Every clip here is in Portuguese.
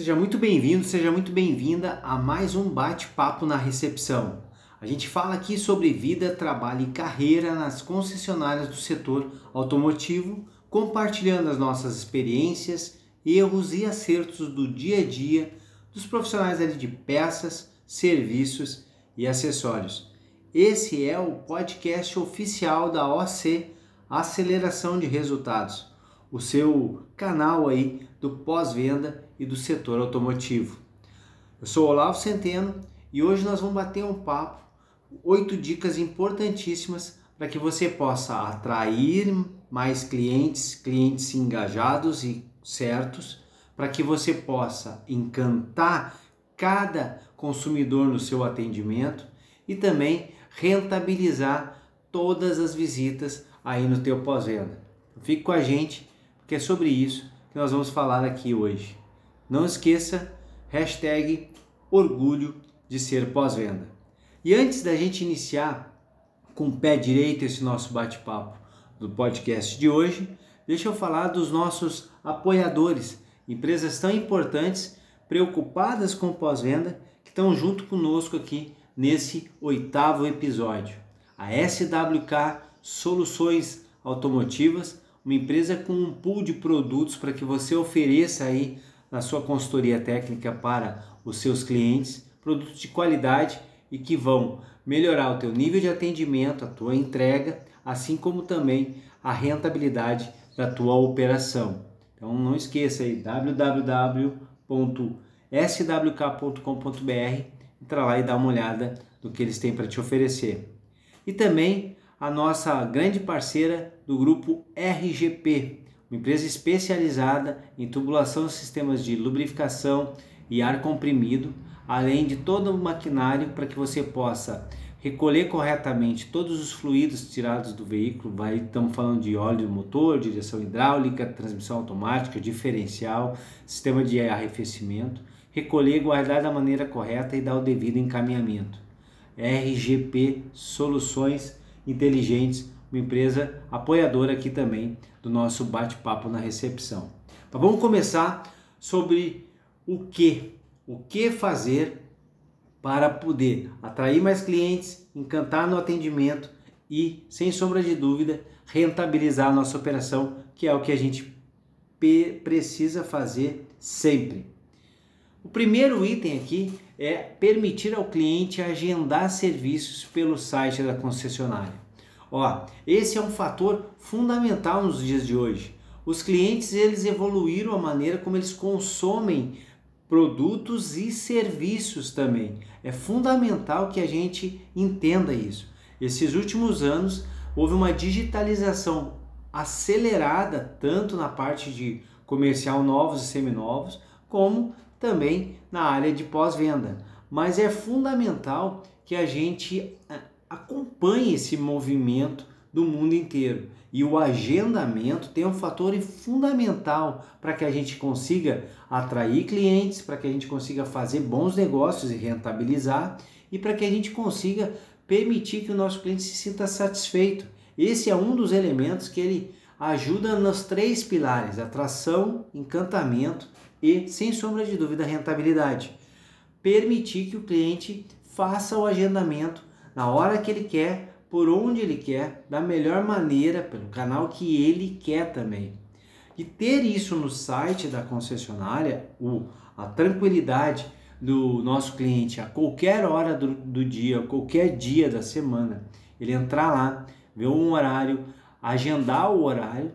Seja muito bem-vindo, seja muito bem-vinda a mais um bate-papo na recepção. A gente fala aqui sobre vida, trabalho e carreira nas concessionárias do setor automotivo, compartilhando as nossas experiências, erros e acertos do dia a dia dos profissionais ali de peças, serviços e acessórios. Esse é o podcast oficial da OC Aceleração de Resultados, o seu canal aí do pós-venda e do setor automotivo. Eu sou Olavo Centeno e hoje nós vamos bater um papo, oito dicas importantíssimas para que você possa atrair mais clientes, clientes engajados e certos, para que você possa encantar cada consumidor no seu atendimento e também rentabilizar todas as visitas aí no teu pós-venda. Fique com a gente, porque é sobre isso que nós vamos falar aqui hoje. Não esqueça, hashtag orgulho de ser pós-venda. E antes da gente iniciar com o pé direito esse nosso bate-papo do podcast de hoje, deixa eu falar dos nossos apoiadores, empresas tão importantes, preocupadas com pós-venda, que estão junto conosco aqui nesse oitavo episódio. A SWK Soluções Automotivas, uma empresa com um pool de produtos para que você ofereça aí na sua consultoria técnica para os seus clientes, produtos de qualidade e que vão melhorar o teu nível de atendimento, a tua entrega, assim como também a rentabilidade da tua operação. Então não esqueça aí www.swk.com.br, entra lá e dá uma olhada do que eles têm para te oferecer. E também a nossa grande parceira do grupo RGP, uma empresa especializada em tubulação de sistemas de lubrificação e ar comprimido, além de todo o maquinário para que você possa recolher corretamente todos os fluidos tirados do veículo, vai, estamos falando de óleo do motor, direção hidráulica, transmissão automática, diferencial, sistema de arrefecimento, recolher, guardar da maneira correta e dar o devido encaminhamento. RGP Soluções Inteligentes uma empresa apoiadora aqui também do nosso bate-papo na recepção. Mas vamos começar sobre o que, o que fazer para poder atrair mais clientes, encantar no atendimento e, sem sombra de dúvida, rentabilizar a nossa operação, que é o que a gente precisa fazer sempre. O primeiro item aqui é permitir ao cliente agendar serviços pelo site da concessionária. Ó, esse é um fator fundamental nos dias de hoje. Os clientes eles evoluíram a maneira como eles consomem produtos e serviços também. É fundamental que a gente entenda isso. Esses últimos anos houve uma digitalização acelerada tanto na parte de comercial novos e seminovos, como também na área de pós-venda. Mas é fundamental que a gente acompanhe esse movimento do mundo inteiro. E o agendamento tem um fator fundamental para que a gente consiga atrair clientes, para que a gente consiga fazer bons negócios e rentabilizar e para que a gente consiga permitir que o nosso cliente se sinta satisfeito. Esse é um dos elementos que ele ajuda nos três pilares: atração, encantamento e, sem sombra de dúvida, rentabilidade. Permitir que o cliente faça o agendamento na hora que ele quer, por onde ele quer, da melhor maneira, pelo canal que ele quer também. E ter isso no site da concessionária, o, a tranquilidade do nosso cliente a qualquer hora do, do dia, qualquer dia da semana, ele entrar lá, ver um horário, agendar o horário,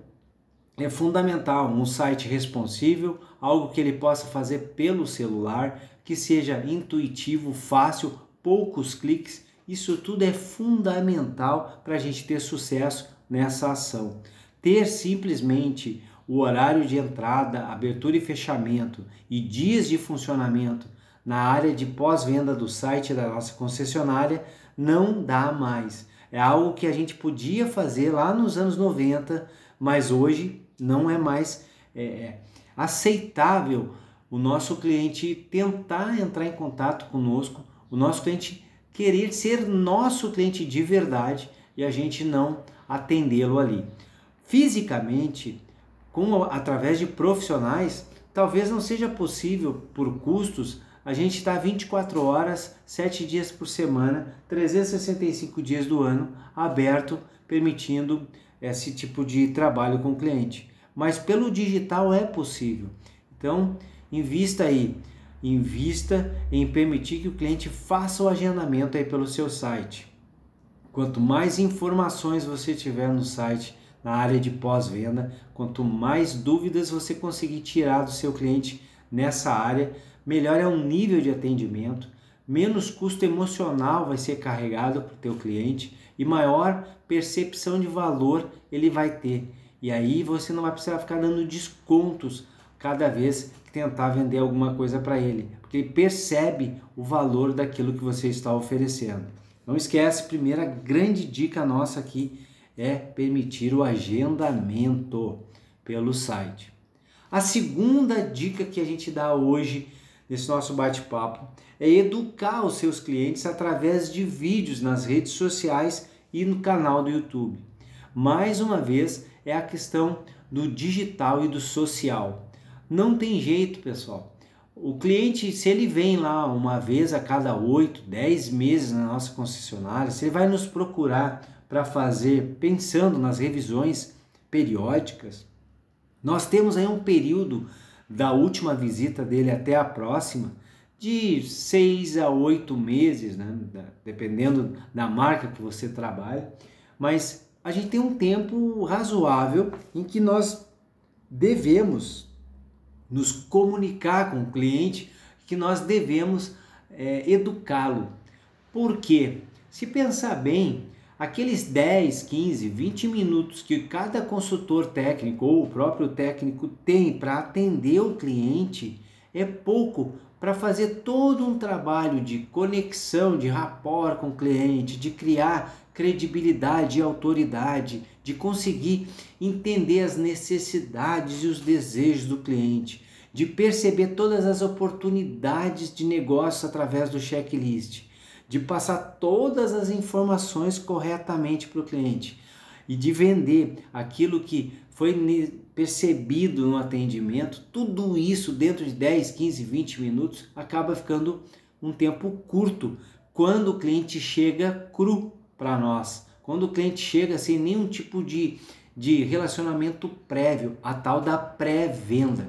é fundamental. Um site responsível, algo que ele possa fazer pelo celular, que seja intuitivo, fácil, poucos cliques isso tudo é fundamental para a gente ter sucesso nessa ação. Ter simplesmente o horário de entrada, abertura e fechamento e dias de funcionamento na área de pós-venda do site da nossa concessionária não dá mais. É algo que a gente podia fazer lá nos anos 90, mas hoje não é mais é, é, aceitável o nosso cliente tentar entrar em contato conosco, o nosso cliente querer ser nosso cliente de verdade e a gente não atendê-lo ali. Fisicamente, com, através de profissionais, talvez não seja possível por custos a gente estar tá 24 horas, 7 dias por semana, 365 dias do ano aberto, permitindo esse tipo de trabalho com o cliente. Mas pelo digital é possível. Então, invista aí, invista em permitir que o cliente faça o agendamento aí pelo seu site. Quanto mais informações você tiver no site, na área de pós-venda, quanto mais dúvidas você conseguir tirar do seu cliente nessa área, melhor é o nível de atendimento, menos custo emocional vai ser carregado para o teu cliente e maior percepção de valor ele vai ter. E aí você não vai precisar ficar dando descontos cada vez tentar vender alguma coisa para ele, porque ele percebe o valor daquilo que você está oferecendo. Não esquece, primeira grande dica nossa aqui é permitir o agendamento pelo site. A segunda dica que a gente dá hoje nesse nosso bate-papo é educar os seus clientes através de vídeos nas redes sociais e no canal do YouTube. Mais uma vez, é a questão do digital e do social. Não tem jeito, pessoal. O cliente, se ele vem lá uma vez a cada 8, 10 meses na nossa concessionária, se ele vai nos procurar para fazer, pensando nas revisões periódicas, nós temos aí um período da última visita dele até a próxima de 6 a 8 meses, né? dependendo da marca que você trabalha, mas a gente tem um tempo razoável em que nós devemos nos comunicar com o cliente que nós devemos é, educá-lo. Por quê? Se pensar bem, aqueles 10, 15, 20 minutos que cada consultor técnico ou o próprio técnico tem para atender o cliente é pouco para fazer todo um trabalho de conexão, de rapport com o cliente, de criar credibilidade e autoridade, de conseguir entender as necessidades e os desejos do cliente, de perceber todas as oportunidades de negócio através do checklist, de passar todas as informações corretamente para o cliente e de vender aquilo que foi percebido no atendimento, tudo isso dentro de 10, 15, 20 minutos acaba ficando um tempo curto quando o cliente chega cru para nós, quando o cliente chega sem nenhum tipo de, de relacionamento prévio, a tal da pré-venda.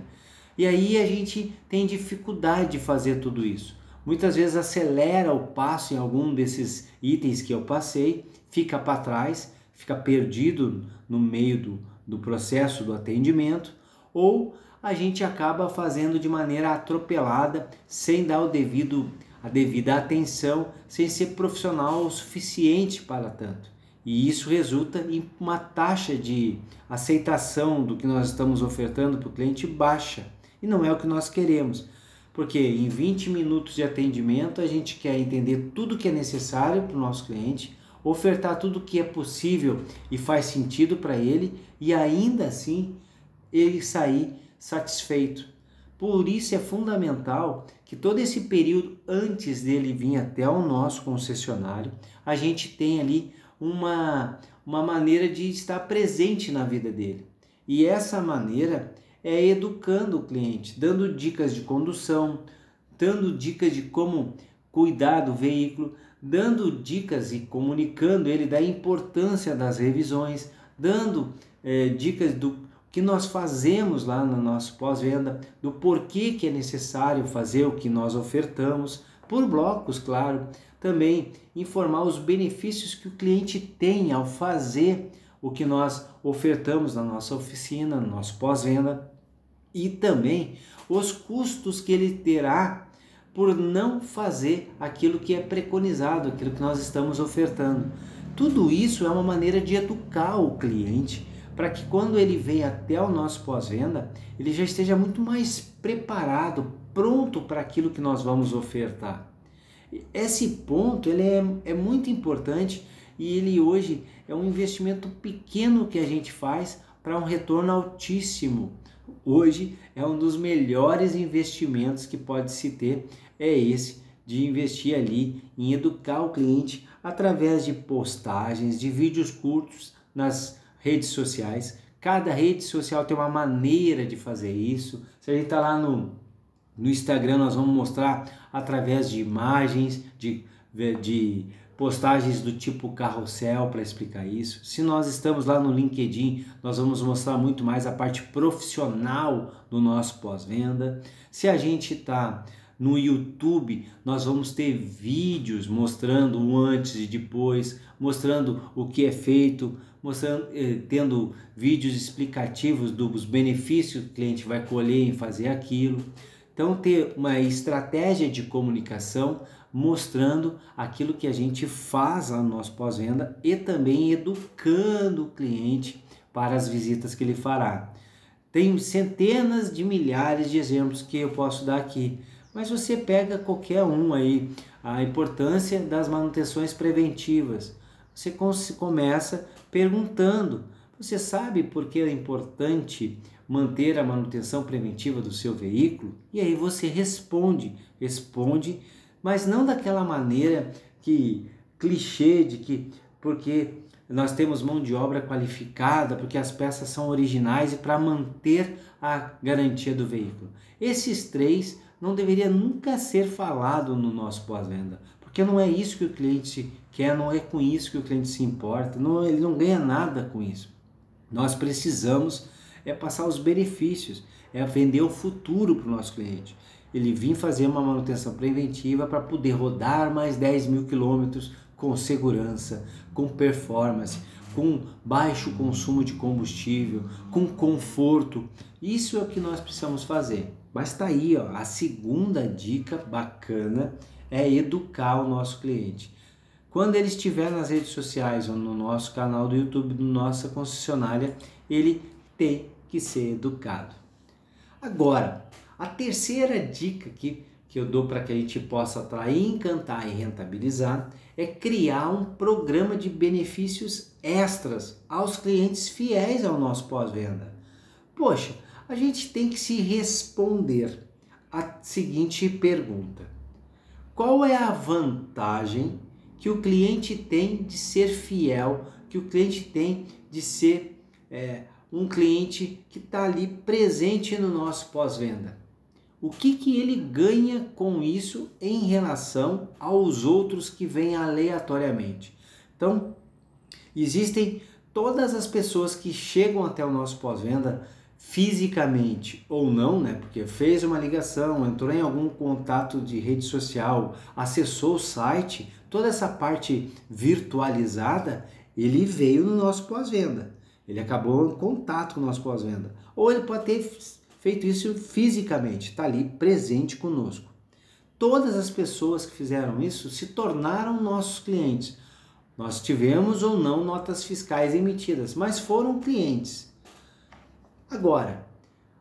E aí a gente tem dificuldade de fazer tudo isso. Muitas vezes acelera o passo em algum desses itens que eu passei, fica para trás, fica perdido no meio do, do processo do atendimento, ou a gente acaba fazendo de maneira atropelada, sem dar o devido a devida atenção, sem ser profissional o suficiente para tanto. E isso resulta em uma taxa de aceitação do que nós estamos ofertando para o cliente baixa. E não é o que nós queremos. Porque em 20 minutos de atendimento a gente quer entender tudo que é necessário para o nosso cliente, ofertar tudo que é possível e faz sentido para ele e ainda assim ele sair satisfeito. Por isso é fundamental que todo esse período antes dele vir até o nosso concessionário, a gente tenha ali uma, uma maneira de estar presente na vida dele. E essa maneira é educando o cliente, dando dicas de condução, dando dicas de como cuidar do veículo, dando dicas e comunicando ele da importância das revisões, dando é, dicas do que nós fazemos lá no nosso pós-venda, do porquê que é necessário fazer o que nós ofertamos, por blocos, claro. Também informar os benefícios que o cliente tem ao fazer o que nós ofertamos na nossa oficina, no nosso pós-venda e também os custos que ele terá por não fazer aquilo que é preconizado, aquilo que nós estamos ofertando. Tudo isso é uma maneira de educar o cliente para que quando ele vem até o nosso pós-venda, ele já esteja muito mais preparado, pronto para aquilo que nós vamos ofertar. Esse ponto ele é, é muito importante e ele hoje é um investimento pequeno que a gente faz para um retorno altíssimo hoje é um dos melhores investimentos que pode se ter é esse de investir ali em educar o cliente através de postagens, de vídeos curtos nas redes sociais, Cada rede social tem uma maneira de fazer isso. Se a gente está lá no, no Instagram, nós vamos mostrar através de imagens, de, de postagens do tipo carrossel para explicar isso. Se nós estamos lá no LinkedIn, nós vamos mostrar muito mais a parte profissional do nosso pós-venda. Se a gente está no YouTube, nós vamos ter vídeos mostrando o antes e depois, mostrando o que é feito, mostrando, eh, tendo vídeos explicativos dos benefícios que o cliente vai colher em fazer aquilo. Então, ter uma estratégia de comunicação mostrando aquilo que a gente faz no nosso pós-venda e também educando o cliente para as visitas que ele fará. Tem centenas de milhares de exemplos que eu posso dar aqui, mas você pega qualquer um aí. A importância das manutenções preventivas. Você começa perguntando: você sabe por que é importante manter a manutenção preventiva do seu veículo? E aí você responde, responde, mas não daquela maneira que clichê de que porque nós temos mão de obra qualificada, porque as peças são originais e para manter a garantia do veículo. Esses três não deveria nunca ser falado no nosso pós-venda, porque não é isso que o cliente quer, não é com isso que o cliente se importa, não, ele não ganha nada com isso. Nós precisamos é passar os benefícios, é vender o futuro para o nosso cliente. Ele vir fazer uma manutenção preventiva para poder rodar mais 10 mil quilômetros com segurança, com performance, com baixo consumo de combustível, com conforto. Isso é o que nós precisamos fazer. Mas está aí, ó, a segunda dica bacana é educar o nosso cliente. Quando ele estiver nas redes sociais ou no nosso canal do YouTube, do nossa concessionária, ele tem que ser educado. Agora, a terceira dica que, que eu dou para que a gente possa atrair, encantar e rentabilizar é criar um programa de benefícios extras aos clientes fiéis ao nosso pós-venda. Poxa, a gente tem que se responder a seguinte pergunta: qual é a vantagem que o cliente tem de ser fiel, que o cliente tem de ser é, um cliente que está ali presente no nosso pós-venda. O que, que ele ganha com isso em relação aos outros que vêm aleatoriamente? Então, existem todas as pessoas que chegam até o nosso pós-venda fisicamente ou não, né? Porque fez uma ligação, entrou em algum contato de rede social, acessou o site, toda essa parte virtualizada, ele veio no nosso pós-venda. Ele acabou em contato com o nosso pós-venda. Ou ele pode ter feito isso fisicamente, está ali presente conosco. Todas as pessoas que fizeram isso se tornaram nossos clientes. Nós tivemos ou não notas fiscais emitidas, mas foram clientes. Agora,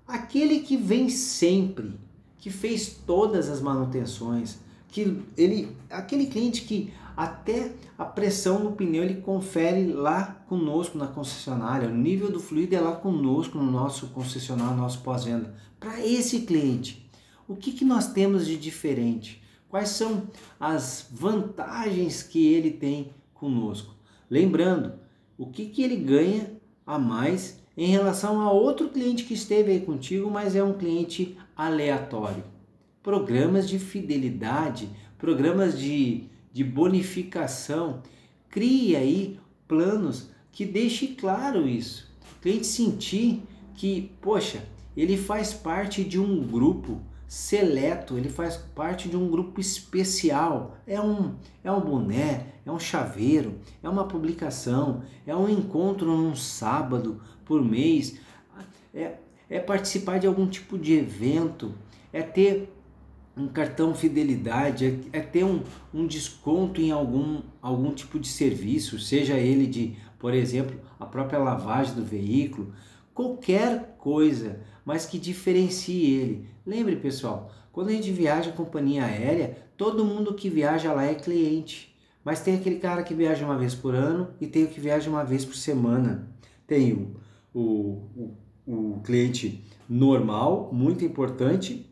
aquele que vem sempre, que fez todas as manutenções, que ele, aquele cliente que até a pressão no pneu ele confere lá conosco na concessionária, o nível do fluido é lá conosco no nosso concessionário, no nosso pós-venda. Para esse cliente, o que, que nós temos de diferente? Quais são as vantagens que ele tem conosco? Lembrando, o que, que ele ganha a mais em relação a outro cliente que esteve aí contigo, mas é um cliente aleatório. Programas de fidelidade, programas de de bonificação. Crie aí planos que deixe claro isso. O cliente sentir que, poxa, ele faz parte de um grupo seleto, ele faz parte de um grupo especial. É um, é um boné, é um chaveiro, é uma publicação, é um encontro num sábado por mês, é, é participar de algum tipo de evento, é ter um cartão fidelidade, é, é ter um, um desconto em algum, algum tipo de serviço, seja ele de, por exemplo, a própria lavagem do veículo, qualquer coisa, mas que diferencie ele. Lembre, pessoal, quando a gente viaja com companhia aérea, todo mundo que viaja lá é cliente. Mas tem aquele cara que viaja uma vez por ano e tem o que viaja uma vez por semana. Tem o, o, o, o cliente normal, muito importante,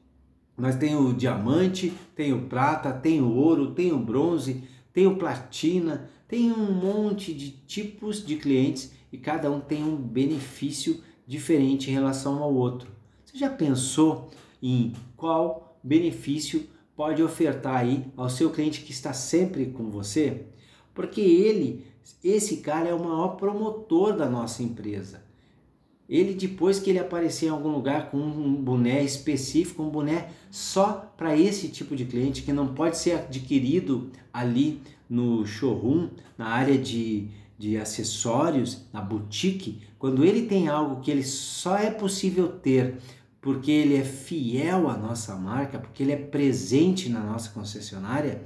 nós tem o diamante, tem o prata, tem o ouro, tem o bronze, tem o platina, tem um monte de tipos de clientes e cada um tem um benefício diferente em relação ao outro. Você já pensou em qual benefício pode ofertar aí ao seu cliente que está sempre com você? Porque ele, esse cara é o maior promotor da nossa empresa. Ele depois que ele aparecer em algum lugar com um boné específico, um boné só para esse tipo de cliente que não pode ser adquirido ali no showroom, na área de de acessórios na boutique, quando ele tem algo que ele só é possível ter porque ele é fiel à nossa marca, porque ele é presente na nossa concessionária,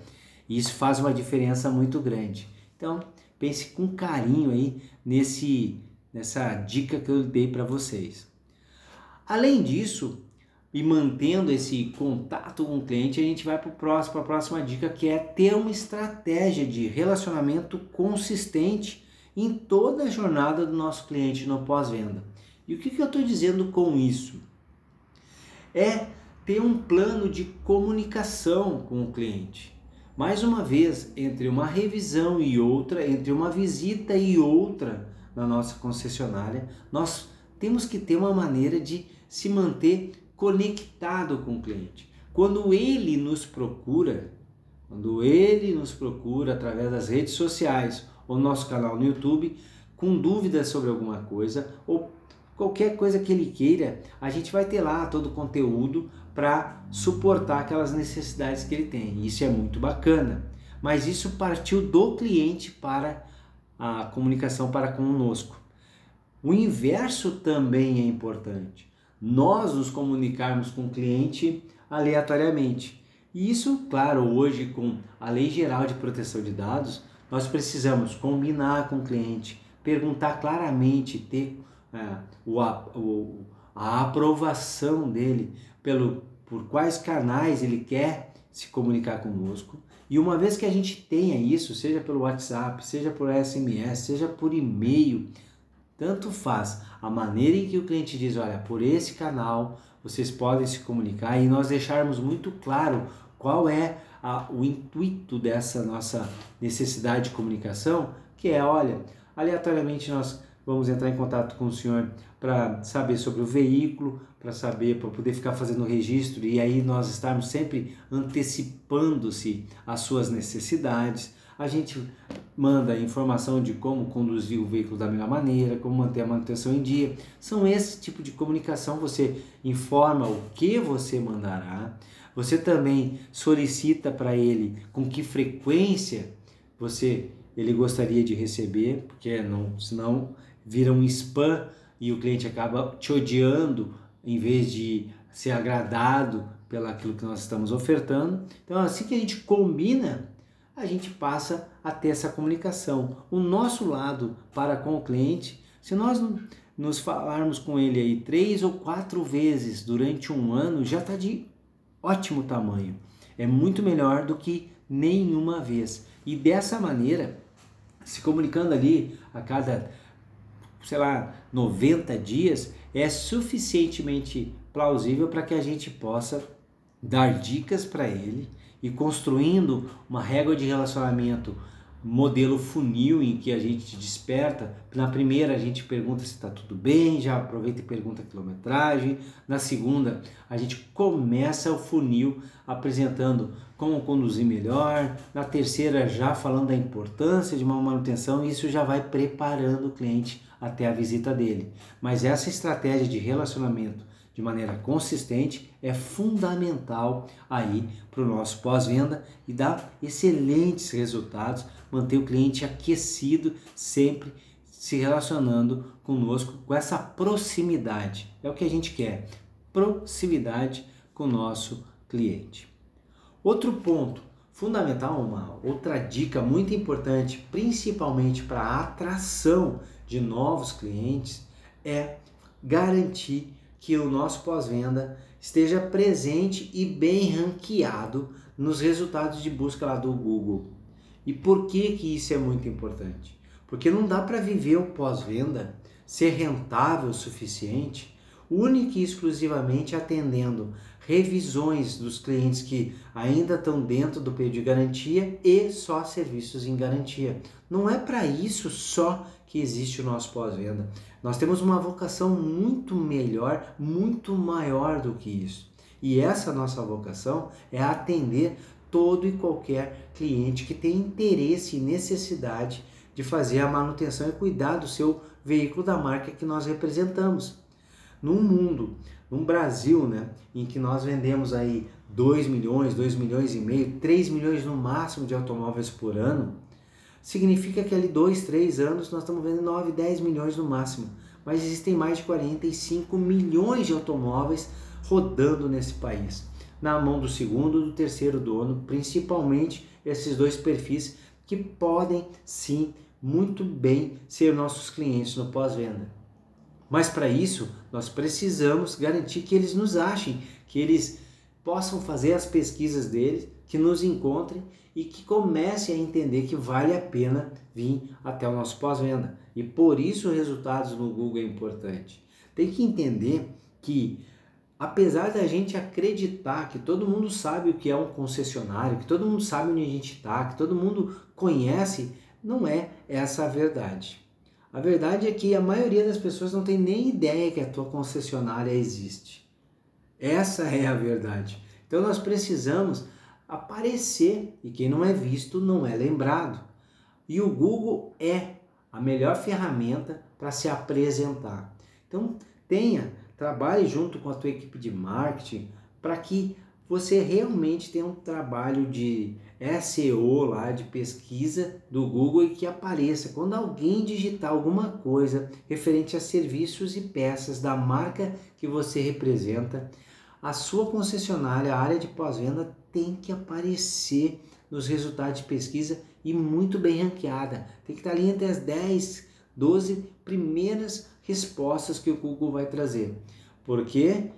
isso faz uma diferença muito grande. Então, pense com carinho aí nesse nessa dica que eu dei para vocês. Além disso, e mantendo esse contato com o cliente, a gente vai para a próxima dica que é ter uma estratégia de relacionamento consistente em toda a jornada do nosso cliente no pós-venda. E o que, que eu estou dizendo com isso? É ter um plano de comunicação com o cliente. Mais uma vez, entre uma revisão e outra, entre uma visita e outra na nossa concessionária, nós temos que ter uma maneira de se manter conectado com o cliente. Quando ele nos procura, quando ele nos procura através das redes sociais ou nosso canal no YouTube, com dúvidas sobre alguma coisa ou qualquer coisa que ele queira, a gente vai ter lá todo o conteúdo para suportar aquelas necessidades que ele tem. Isso é muito bacana. Mas isso partiu do cliente para a comunicação para conosco. O inverso também é importante nós nos comunicarmos com o cliente aleatoriamente. E isso, claro, hoje com a Lei Geral de Proteção de Dados, nós precisamos combinar com o cliente, perguntar claramente, ter é, o, o, a aprovação dele pelo, por quais canais ele quer se comunicar conosco. E uma vez que a gente tenha isso, seja pelo WhatsApp, seja por SMS, seja por e-mail, tanto faz a maneira em que o cliente diz, olha, por esse canal vocês podem se comunicar e nós deixarmos muito claro qual é a, o intuito dessa nossa necessidade de comunicação, que é, olha, aleatoriamente nós vamos entrar em contato com o senhor para saber sobre o veículo, para saber, para poder ficar fazendo o registro e aí nós estarmos sempre antecipando-se às suas necessidades a gente manda informação de como conduzir o veículo da melhor maneira, como manter a manutenção em dia. São esse tipo de comunicação. Você informa o que você mandará. Você também solicita para ele com que frequência você ele gostaria de receber, porque não, senão vira um spam e o cliente acaba te odiando em vez de ser agradado pelaquilo que nós estamos ofertando. Então, assim que a gente combina a gente passa a ter essa comunicação. O nosso lado para com o cliente, se nós nos falarmos com ele aí três ou quatro vezes durante um ano, já está de ótimo tamanho. É muito melhor do que nenhuma vez. E dessa maneira, se comunicando ali a cada, sei lá, 90 dias, é suficientemente plausível para que a gente possa dar dicas para ele e construindo uma régua de relacionamento modelo funil em que a gente desperta. Na primeira a gente pergunta se está tudo bem, já aproveita e pergunta a quilometragem. Na segunda a gente começa o funil apresentando como conduzir melhor. Na terceira já falando da importância de uma manutenção, e isso já vai preparando o cliente até a visita dele. Mas essa estratégia de relacionamento de maneira consistente é fundamental aí para o nosso pós-venda e dá excelentes resultados, manter o cliente aquecido, sempre se relacionando conosco com essa proximidade. É o que a gente quer, proximidade com o nosso cliente. Outro ponto fundamental, uma outra dica muito importante, principalmente para atração de novos clientes, é garantir que o nosso pós-venda esteja presente e bem ranqueado nos resultados de busca lá do Google. E por que que isso é muito importante? Porque não dá para viver o pós-venda, ser rentável o suficiente única e exclusivamente atendendo revisões dos clientes que ainda estão dentro do período de garantia e só serviços em garantia. Não é para isso só que existe o nosso pós-venda. Nós temos uma vocação muito melhor, muito maior do que isso. E essa nossa vocação é atender todo e qualquer cliente que tem interesse e necessidade de fazer a manutenção e cuidar do seu veículo da marca que nós representamos. Num mundo, num Brasil, né, em que nós vendemos aí 2 milhões, 2 milhões e meio, 3 milhões no máximo de automóveis por ano, significa que ali 2, 3 anos nós estamos vendendo 9, 10 milhões no máximo. Mas existem mais de 45 milhões de automóveis rodando nesse país, na mão do segundo e do terceiro dono, principalmente esses dois perfis que podem sim muito bem ser nossos clientes no pós-venda. Mas para isso, nós precisamos garantir que eles nos achem, que eles possam fazer as pesquisas deles, que nos encontrem e que comecem a entender que vale a pena vir até o nosso pós-venda. E por isso resultados no Google é importante. Tem que entender que apesar da gente acreditar que todo mundo sabe o que é um concessionário, que todo mundo sabe onde a gente está, que todo mundo conhece, não é essa a verdade. A verdade é que a maioria das pessoas não tem nem ideia que a tua concessionária existe. Essa é a verdade. Então nós precisamos aparecer e quem não é visto não é lembrado. E o Google é a melhor ferramenta para se apresentar. Então tenha, trabalhe junto com a tua equipe de marketing para que você realmente tenha um trabalho de SEO lá de pesquisa do Google e que apareça quando alguém digitar alguma coisa referente a serviços e peças da marca que você representa, a sua concessionária, a área de pós-venda tem que aparecer nos resultados de pesquisa e muito bem ranqueada. Tem que estar ali entre as 10, 12 primeiras respostas que o Google vai trazer. Porque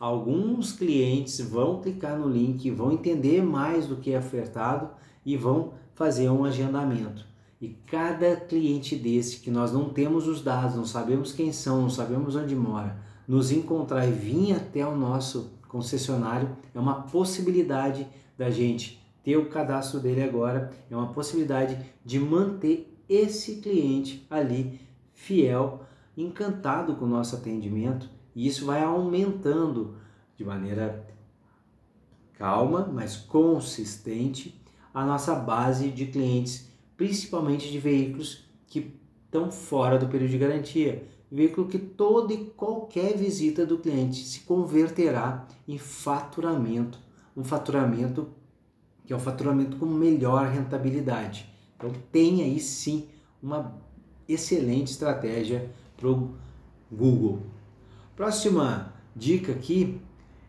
alguns clientes vão clicar no link, vão entender mais do que é ofertado e vão fazer um agendamento. E cada cliente desse que nós não temos os dados, não sabemos quem são, não sabemos onde mora, nos encontrar e vir até o nosso concessionário é uma possibilidade da gente ter o cadastro dele agora, é uma possibilidade de manter esse cliente ali fiel, encantado com o nosso atendimento e isso vai aumentando de maneira calma, mas consistente, a nossa base de clientes, principalmente de veículos que estão fora do período de garantia. Veículo que toda e qualquer visita do cliente se converterá em faturamento, um faturamento que é o faturamento com melhor rentabilidade. Então tem aí sim uma excelente estratégia para o Google. Próxima dica aqui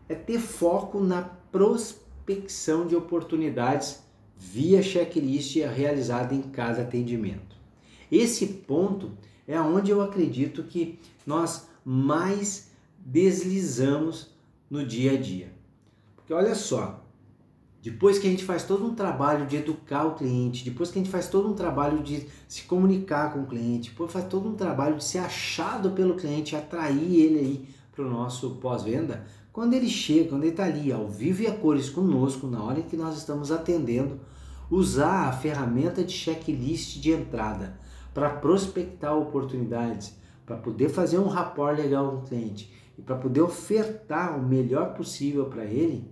é ter foco na prospecção de oportunidades via checklist realizada em cada atendimento. Esse ponto é onde eu acredito que nós mais deslizamos no dia a dia. Porque olha só, depois que a gente faz todo um trabalho de educar o cliente, depois que a gente faz todo um trabalho de se comunicar com o cliente, depois faz todo um trabalho de ser achado pelo cliente, atrair ele aí para o nosso pós-venda, quando ele chega, quando ele está ali ao vivo e a cores conosco, na hora em que nós estamos atendendo, usar a ferramenta de checklist de entrada para prospectar oportunidades, para poder fazer um rapport legal com o cliente e para poder ofertar o melhor possível para ele,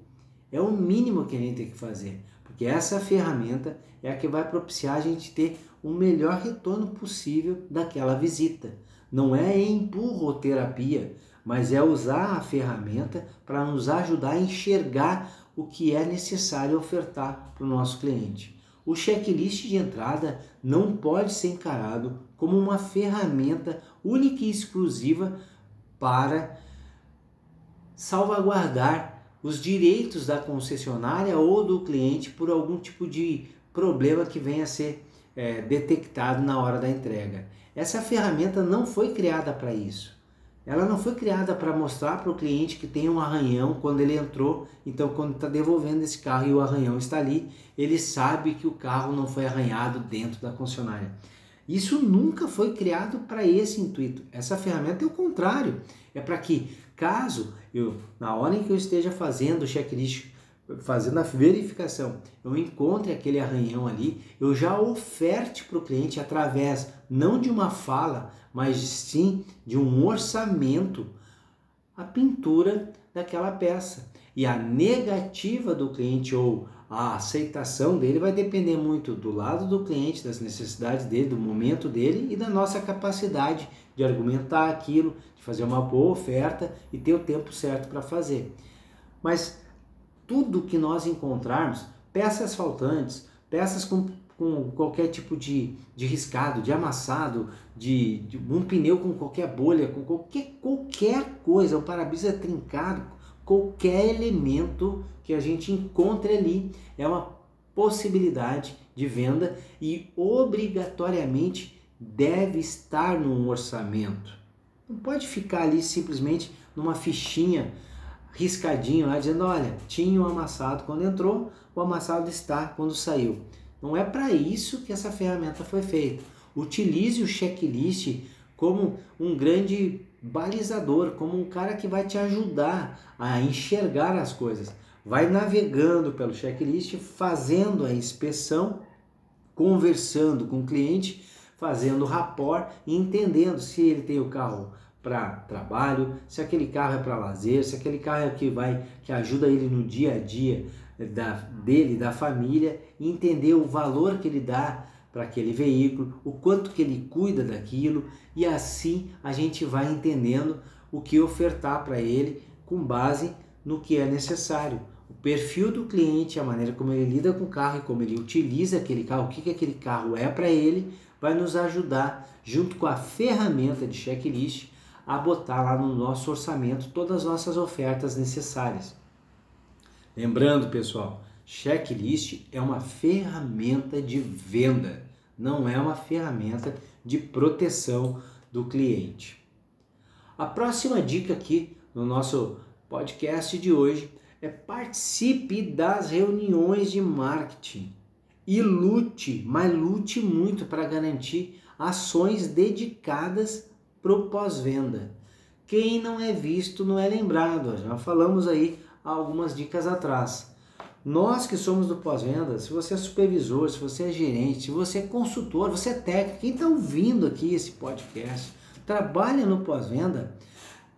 é o mínimo que a gente tem que fazer, porque essa ferramenta é a que vai propiciar a gente ter o melhor retorno possível daquela visita. Não é empurroterapia, mas é usar a ferramenta para nos ajudar a enxergar o que é necessário ofertar para o nosso cliente. O checklist de entrada não pode ser encarado como uma ferramenta única e exclusiva para salvaguardar os direitos da concessionária ou do cliente por algum tipo de problema que venha a ser é, detectado na hora da entrega. Essa ferramenta não foi criada para isso. Ela não foi criada para mostrar para o cliente que tem um arranhão quando ele entrou. Então, quando está devolvendo esse carro e o arranhão está ali, ele sabe que o carro não foi arranhado dentro da concessionária. Isso nunca foi criado para esse intuito. Essa ferramenta é o contrário. É para que Caso eu, na hora em que eu esteja fazendo o checklist, fazendo a verificação, eu encontre aquele arranhão ali, eu já oferte para o cliente através não de uma fala, mas sim de um orçamento a pintura daquela peça. E a negativa do cliente ou a aceitação dele vai depender muito do lado do cliente, das necessidades dele, do momento dele e da nossa capacidade de argumentar aquilo, de fazer uma boa oferta e ter o tempo certo para fazer. Mas tudo que nós encontrarmos, peças faltantes, peças com, com qualquer tipo de, de riscado, de amassado, de, de um pneu com qualquer bolha, com qualquer, qualquer coisa, um para-brisa trincado, qualquer elemento que a gente encontre ali é uma possibilidade de venda e obrigatoriamente deve estar num orçamento. Não pode ficar ali simplesmente numa fichinha riscadinho lá dizendo, olha, tinha o um amassado quando entrou, o amassado está quando saiu. Não é para isso que essa ferramenta foi feita. Utilize o checklist como um grande balizador, como um cara que vai te ajudar a enxergar as coisas. Vai navegando pelo checklist, fazendo a inspeção, conversando com o cliente, fazendo rapport e entendendo se ele tem o carro para trabalho, se aquele carro é para lazer, se aquele carro é que vai que ajuda ele no dia a dia da, dele, da família, e entender o valor que ele dá para aquele veículo, o quanto que ele cuida daquilo e assim a gente vai entendendo o que ofertar para ele com base no que é necessário. O perfil do cliente, a maneira como ele lida com o carro e como ele utiliza aquele carro, o que, que aquele carro é para ele, vai nos ajudar, junto com a ferramenta de checklist, a botar lá no nosso orçamento todas as nossas ofertas necessárias. Lembrando, pessoal, checklist é uma ferramenta de venda, não é uma ferramenta de proteção do cliente. A próxima dica aqui no nosso podcast de hoje é participe das reuniões de marketing e lute, mas lute muito para garantir ações dedicadas para o pós-venda. Quem não é visto não é lembrado. Já falamos aí algumas dicas atrás. Nós que somos do pós-venda, se você é supervisor, se você é gerente, se você é consultor, você é técnico, quem está ouvindo aqui esse podcast, trabalha no pós-venda,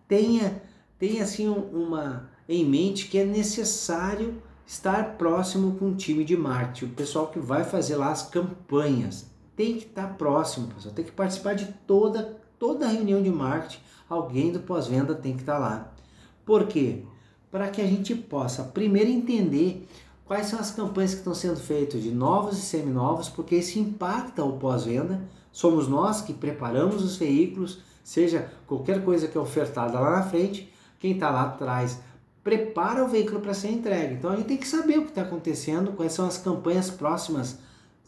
tenha, tenha assim uma em mente que é necessário estar próximo com o time de marketing, o pessoal que vai fazer lá as campanhas. Tem que estar próximo, pessoal, tem que participar de toda toda reunião de marketing, alguém do pós-venda tem que estar lá. Por quê? Para que a gente possa primeiro entender quais são as campanhas que estão sendo feitas de novos e seminovos, porque isso impacta o pós-venda. Somos nós que preparamos os veículos, seja qualquer coisa que é ofertada lá na frente, quem está lá atrás prepara o veículo para ser entregue. Então a gente tem que saber o que está acontecendo, quais são as campanhas próximas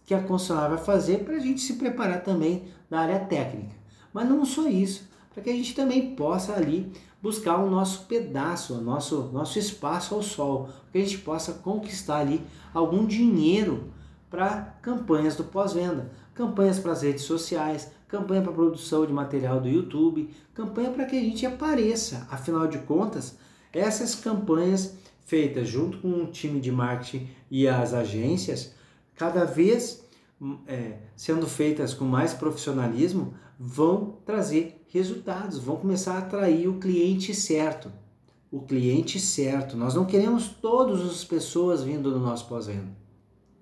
que a concessionária vai fazer para a gente se preparar também na área técnica. Mas não só isso, para que a gente também possa ali buscar o nosso pedaço, o nosso, nosso espaço ao sol, que a gente possa conquistar ali algum dinheiro para campanhas do pós-venda, campanhas para as redes sociais, campanha para produção de material do YouTube, campanha para que a gente apareça. Afinal de contas, essas campanhas feitas junto com o time de marketing e as agências, cada vez é, sendo feitas com mais profissionalismo, vão trazer resultados, vão começar a atrair o cliente certo. O cliente certo. Nós não queremos todas as pessoas vindo do nosso pós-venda.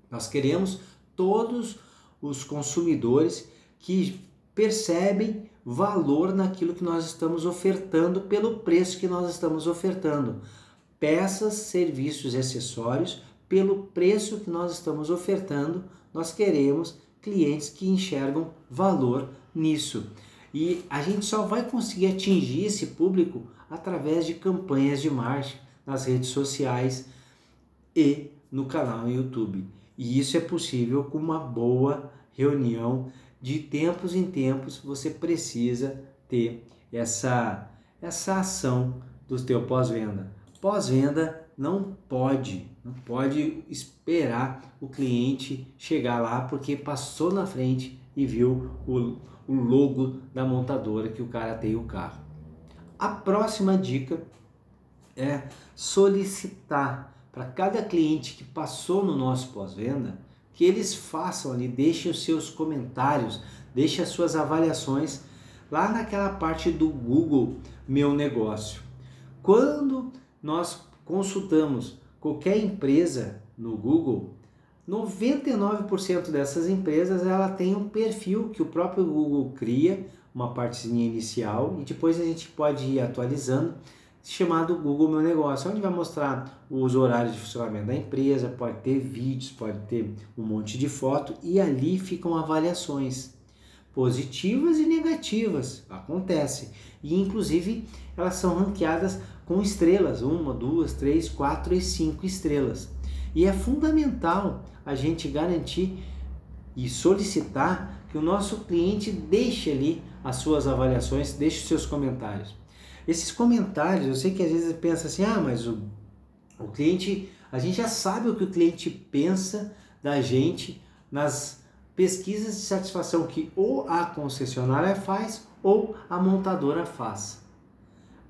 Nós queremos todos os consumidores que percebem valor naquilo que nós estamos ofertando pelo preço que nós estamos ofertando. Peças, serviços e acessórios pelo preço que nós estamos ofertando, nós queremos clientes que enxergam valor nisso. E a gente só vai conseguir atingir esse público através de campanhas de marketing nas redes sociais e no canal no YouTube. E isso é possível com uma boa reunião de tempos em tempos você precisa ter essa essa ação do teu pós-venda. Pós-venda não pode, não pode esperar o cliente chegar lá porque passou na frente e viu o, o logo da montadora que o cara tem o carro. a próxima dica é solicitar para cada cliente que passou no nosso pós-venda que eles façam ali, deixem os seus comentários, deixem as suas avaliações lá naquela parte do Google Meu Negócio. Quando nós consultamos qualquer empresa no Google, 99% dessas empresas ela tem um perfil que o próprio Google cria, uma partezinha inicial e depois a gente pode ir atualizando chamado Google Meu Negócio, onde vai mostrar os horários de funcionamento da empresa, pode ter vídeos, pode ter um monte de foto e ali ficam avaliações positivas e negativas, acontece. E inclusive elas são ranqueadas com estrelas, uma, duas, três, quatro e cinco estrelas. E é fundamental a gente garantir e solicitar que o nosso cliente deixe ali as suas avaliações, deixe os seus comentários. Esses comentários, eu sei que às vezes pensa assim, ah, mas o, o cliente, a gente já sabe o que o cliente pensa da gente nas pesquisas de satisfação que ou a concessionária faz ou a montadora faz.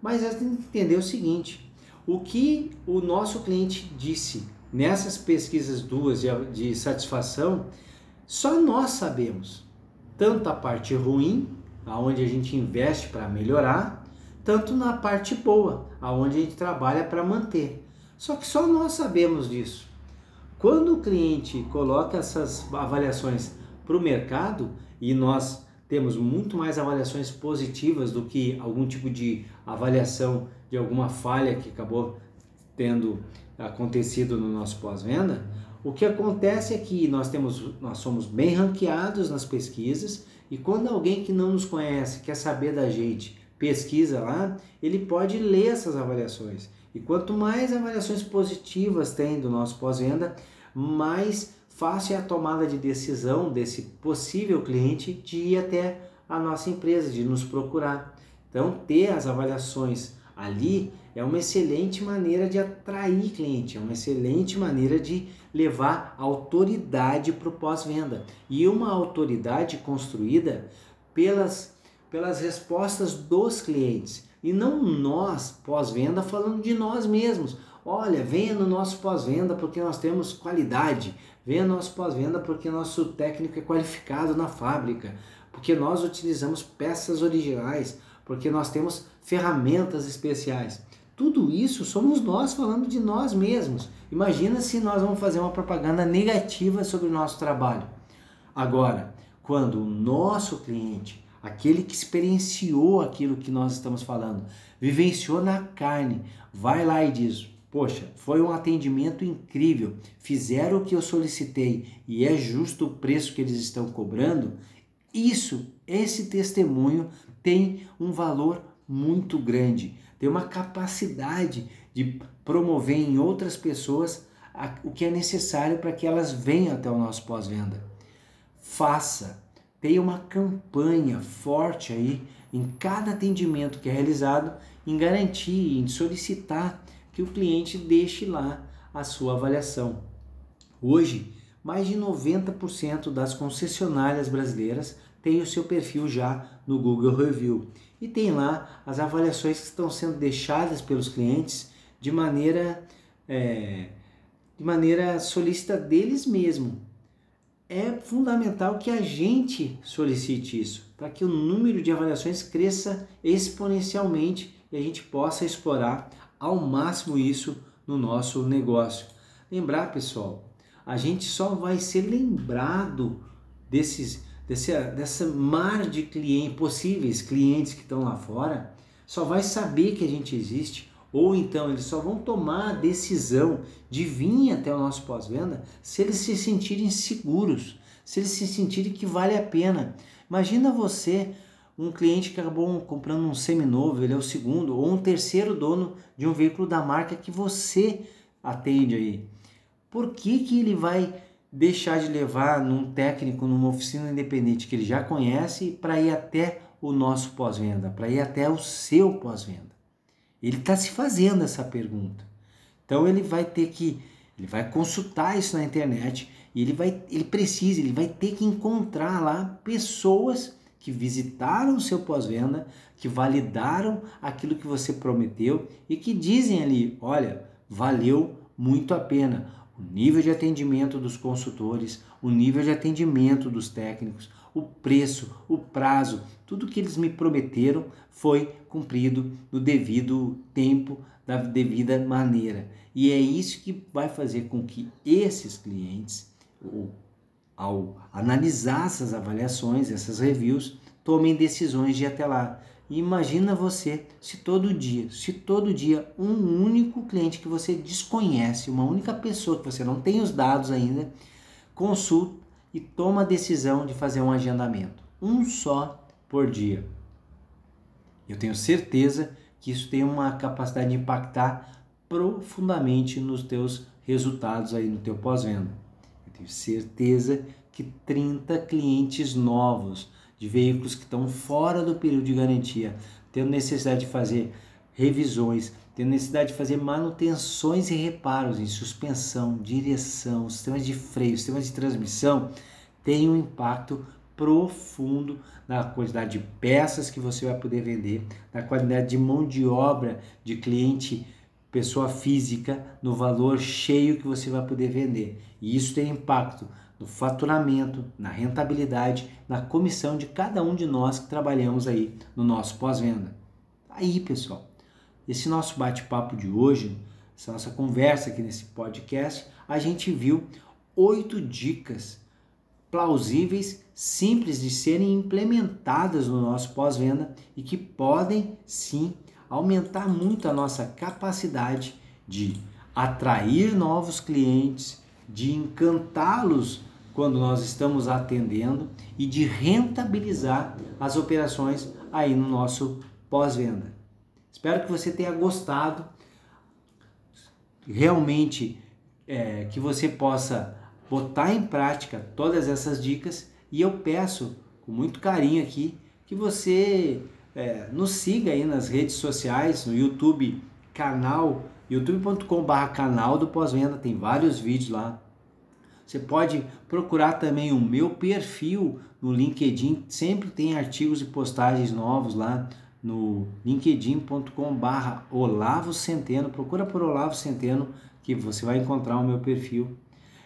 Mas gente tem que entender o seguinte: o que o nosso cliente disse nessas pesquisas duas de, de satisfação, só nós sabemos. Tanto a parte ruim, aonde a gente investe para melhorar, tanto na parte boa, aonde a gente trabalha para manter. Só que só nós sabemos disso. Quando o cliente coloca essas avaliações para o mercado e nós temos muito mais avaliações positivas do que algum tipo de avaliação de alguma falha que acabou tendo acontecido no nosso pós-venda, o que acontece é que nós temos nós somos bem ranqueados nas pesquisas e quando alguém que não nos conhece quer saber da gente pesquisa lá, ele pode ler essas avaliações. E quanto mais avaliações positivas tem do nosso pós-venda, mais é a tomada de decisão desse possível cliente de ir até a nossa empresa, de nos procurar. Então, ter as avaliações ali é uma excelente maneira de atrair cliente, é uma excelente maneira de levar autoridade para o pós-venda. E uma autoridade construída pelas pelas respostas dos clientes e não nós, pós-venda, falando de nós mesmos. Olha, venha no nosso pós-venda porque nós temos qualidade, venha no nosso pós-venda porque nosso técnico é qualificado na fábrica, porque nós utilizamos peças originais, porque nós temos ferramentas especiais. Tudo isso somos nós falando de nós mesmos. Imagina se nós vamos fazer uma propaganda negativa sobre o nosso trabalho. Agora, quando o nosso cliente aquele que experienciou aquilo que nós estamos falando, vivenciou na carne, vai lá e diz: Poxa, foi um atendimento incrível, fizeram o que eu solicitei e é justo o preço que eles estão cobrando. Isso, esse testemunho tem um valor muito grande, tem uma capacidade de promover em outras pessoas o que é necessário para que elas venham até o nosso pós-venda. Faça, tenha uma campanha forte aí em cada atendimento que é realizado em garantir, em solicitar que o cliente deixe lá a sua avaliação. Hoje, mais de 90% das concessionárias brasileiras têm o seu perfil já no Google Review e tem lá as avaliações que estão sendo deixadas pelos clientes de maneira é, de maneira solícita deles mesmos é fundamental que a gente solicite isso, para que o número de avaliações cresça exponencialmente e a gente possa explorar ao máximo isso no nosso negócio. Lembrar, pessoal, a gente só vai ser lembrado desses desse dessa mar de clientes, possíveis clientes que estão lá fora, só vai saber que a gente existe ou então eles só vão tomar a decisão de vir até o nosso pós-venda se eles se sentirem seguros, se eles se sentirem que vale a pena. Imagina você, um cliente que acabou comprando um seminovo, ele é o segundo, ou um terceiro dono de um veículo da marca que você atende aí. Por que, que ele vai deixar de levar num técnico, numa oficina independente que ele já conhece, para ir até o nosso pós-venda, para ir até o seu pós-venda? Ele está se fazendo essa pergunta. Então ele vai ter que, ele vai consultar isso na internet e ele vai, ele precisa, ele vai ter que encontrar lá pessoas que visitaram o seu pós-venda, que validaram aquilo que você prometeu e que dizem ali: olha, valeu muito a pena. O nível de atendimento dos consultores, o nível de atendimento dos técnicos, o preço, o prazo, tudo que eles me prometeram foi cumprido no devido tempo, da devida maneira. E é isso que vai fazer com que esses clientes, ao analisar essas avaliações, essas reviews, tomem decisões de ir até lá. E imagina você se todo dia, se todo dia um único cliente que você desconhece, uma única pessoa que você não tem os dados ainda, consulta e toma a decisão de fazer um agendamento. Um só por dia. Eu tenho certeza que isso tem uma capacidade de impactar profundamente nos teus resultados aí no teu pós-venda. Tenho certeza que 30 clientes novos de veículos que estão fora do período de garantia, tendo necessidade de fazer revisões, tendo necessidade de fazer manutenções e reparos em suspensão, direção, sistemas de freio, sistemas de transmissão, tem um impacto profundo na quantidade de peças que você vai poder vender, na quantidade de mão de obra de cliente, pessoa física, no valor cheio que você vai poder vender. E isso tem impacto no faturamento, na rentabilidade, na comissão de cada um de nós que trabalhamos aí no nosso pós-venda. Aí, pessoal, esse nosso bate-papo de hoje, essa nossa conversa aqui nesse podcast, a gente viu oito dicas plausíveis, simples de serem implementadas no nosso pós-venda e que podem sim aumentar muito a nossa capacidade de atrair novos clientes, de encantá-los quando nós estamos atendendo e de rentabilizar as operações aí no nosso pós-venda. Espero que você tenha gostado, realmente é, que você possa botar em prática todas essas dicas e eu peço com muito carinho aqui que você é, nos siga aí nas redes sociais, no YouTube, canal youtube.com/barra canal do pós-venda, tem vários vídeos lá. Você pode procurar também o meu perfil no LinkedIn, sempre tem artigos e postagens novos lá no linkedin.com/barra Olavo Centeno. Procura por Olavo Centeno que você vai encontrar o meu perfil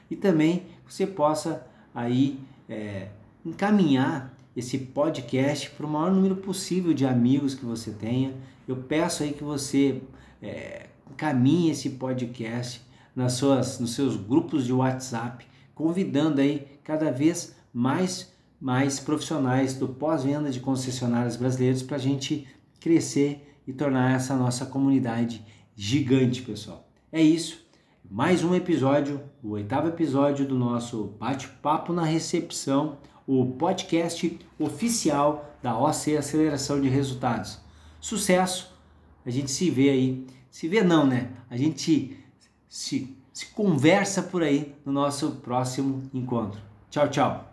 e também você possa aí é, encaminhar esse podcast para o maior número possível de amigos que você tenha. Eu peço aí que você é, encaminhe esse podcast nas suas, nos seus grupos de WhatsApp, convidando aí cada vez mais mais profissionais do pós-venda de concessionárias brasileiras para a gente crescer e tornar essa nossa comunidade gigante, pessoal. É isso mais um episódio, o oitavo episódio do nosso Bate-Papo na Recepção, o podcast oficial da OC Aceleração de Resultados. Sucesso! A gente se vê aí. Se vê não, né? A gente se, se conversa por aí no nosso próximo encontro. Tchau, tchau!